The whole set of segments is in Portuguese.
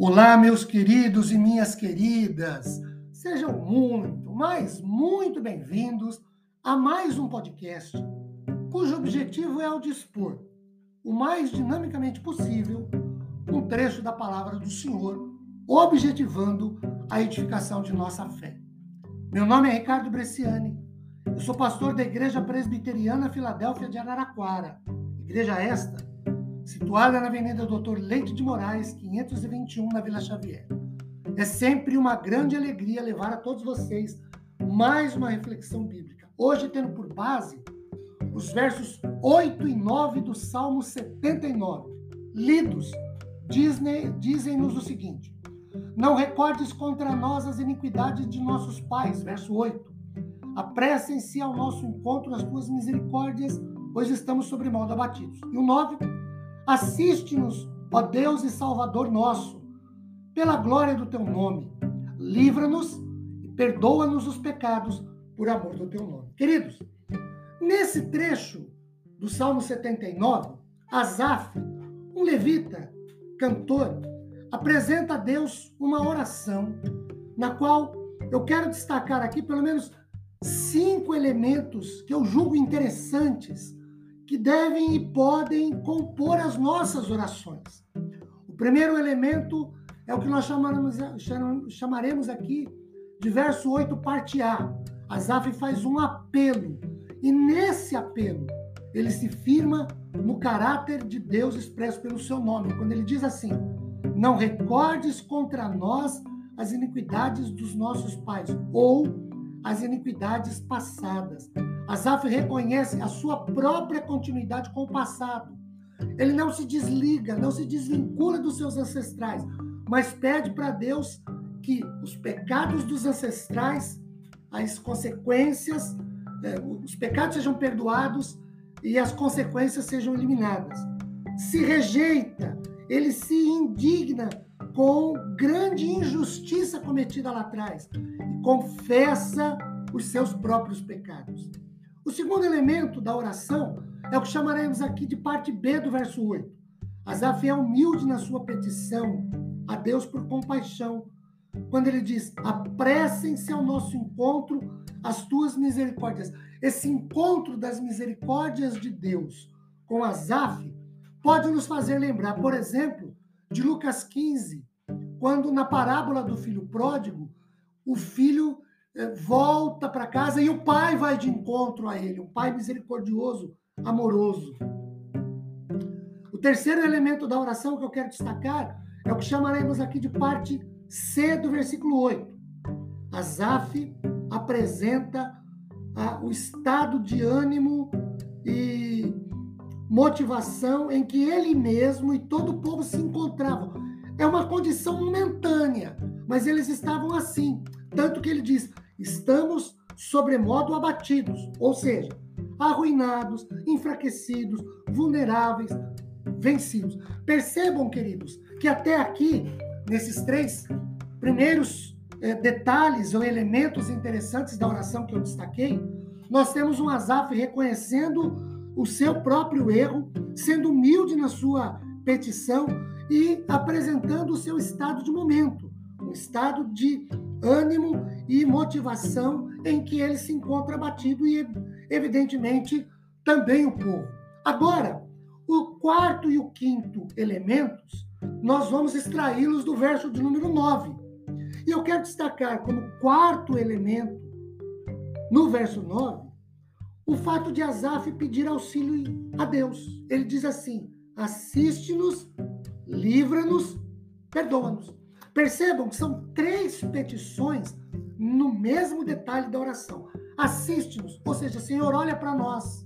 Olá, meus queridos e minhas queridas. Sejam muito, mas muito bem-vindos a mais um podcast cujo objetivo é ao dispor, o mais dinamicamente possível, um trecho da palavra do Senhor, objetivando a edificação de nossa fé. Meu nome é Ricardo Bresciani. Eu sou pastor da Igreja Presbiteriana Filadélfia de Araraquara. Igreja esta situada na Avenida Doutor Leite de Moraes, 521, na Vila Xavier. É sempre uma grande alegria levar a todos vocês mais uma reflexão bíblica. Hoje, tendo por base os versos 8 e 9 do Salmo 79, lidos, dizem-nos o seguinte: Não recordes contra nós as iniquidades de nossos pais, verso 8. Apressem-se ao nosso encontro as tuas misericórdias, pois estamos sobre modo abatidos. E o 9 Assiste-nos, ó Deus e Salvador nosso, pela glória do teu nome. Livra-nos e perdoa-nos os pecados por amor do teu nome. Queridos, nesse trecho do Salmo 79, Asaf, um levita, cantor, apresenta a Deus uma oração na qual eu quero destacar aqui pelo menos cinco elementos que eu julgo interessantes que devem e podem compor as nossas orações. O primeiro elemento é o que nós chamaremos, chamaremos aqui de verso 8, parte A. Asaf faz um apelo, e nesse apelo ele se firma no caráter de Deus expresso pelo seu nome, quando ele diz assim: Não recordes contra nós as iniquidades dos nossos pais, ou as iniquidades passadas, Asaf reconhece a sua própria continuidade com o passado. Ele não se desliga, não se desvincula dos seus ancestrais, mas pede para Deus que os pecados dos ancestrais, as consequências, eh, os pecados sejam perdoados e as consequências sejam eliminadas. Se rejeita, ele se indigna com grande injustiça cometida lá atrás e confessa os seus próprios pecados. O segundo elemento da oração é o que chamaremos aqui de parte B do verso 8. Asaf é humilde na sua petição a Deus por compaixão, quando ele diz: apressem-se ao nosso encontro as tuas misericórdias. Esse encontro das misericórdias de Deus com Asaf pode nos fazer lembrar, por exemplo, de Lucas 15, quando na parábola do filho pródigo, o filho volta para casa e o pai vai de encontro a ele, um pai misericordioso, amoroso. O terceiro elemento da oração que eu quero destacar é o que chamaremos aqui de parte C do versículo 8. Asaf apresenta ah, o estado de ânimo e motivação em que ele mesmo e todo o povo se encontravam. É uma condição momentânea, mas eles estavam assim. Tanto que ele diz: estamos sobremodo abatidos, ou seja, arruinados, enfraquecidos, vulneráveis, vencidos. Percebam, queridos, que até aqui, nesses três primeiros eh, detalhes ou elementos interessantes da oração que eu destaquei, nós temos um Asaf reconhecendo o seu próprio erro, sendo humilde na sua petição e apresentando o seu estado de momento, um estado de ânimo e motivação em que ele se encontra abatido e, evidentemente, também o povo. Agora, o quarto e o quinto elementos, nós vamos extraí-los do verso de número 9. E eu quero destacar como quarto elemento, no verso 9, o fato de Asaf pedir auxílio a Deus. Ele diz assim: assiste-nos, livra-nos, perdoa-nos. Percebam que são três petições no mesmo detalhe da oração. Assiste-nos, ou seja, Senhor, olha para nós.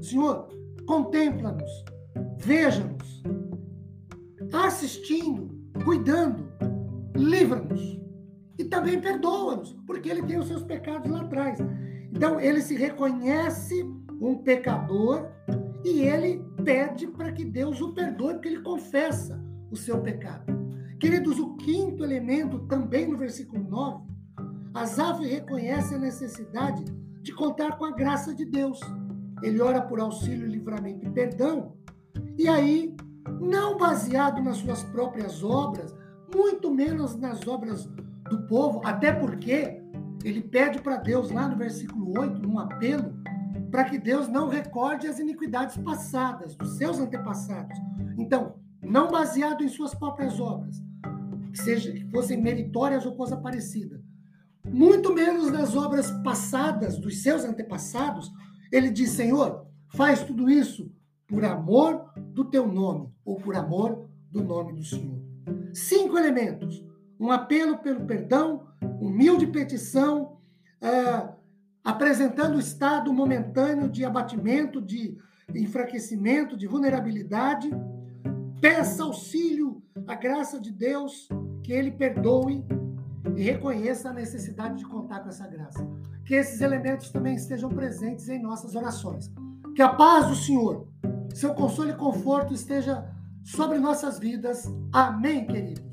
Senhor, contempla-nos, veja-nos. Assistindo, cuidando, livra-nos. E também perdoa-nos, porque ele tem os seus pecados lá atrás. Então, ele se reconhece um pecador e ele pede para que Deus o perdoe, porque ele confessa o seu pecado. Queridos, o quinto elemento, também no versículo 9, Asaf reconhece a necessidade de contar com a graça de Deus. Ele ora por auxílio, livramento e perdão. E aí, não baseado nas suas próprias obras, muito menos nas obras do povo, até porque ele pede para Deus, lá no versículo 8, num apelo, para que Deus não recorde as iniquidades passadas, dos seus antepassados. Então, não baseado em suas próprias obras, que, seja, que fossem meritórias ou coisa parecida, muito menos nas obras passadas dos seus antepassados, ele diz: Senhor, faz tudo isso por amor do teu nome, ou por amor do nome do Senhor. Cinco elementos: um apelo pelo perdão, humilde petição, uh, apresentando o estado momentâneo de abatimento, de enfraquecimento, de vulnerabilidade. Peça auxílio, a graça de Deus, que Ele perdoe e reconheça a necessidade de contar com essa graça. Que esses elementos também estejam presentes em nossas orações. Que a paz do Senhor, seu consolo e conforto esteja sobre nossas vidas. Amém, queridos.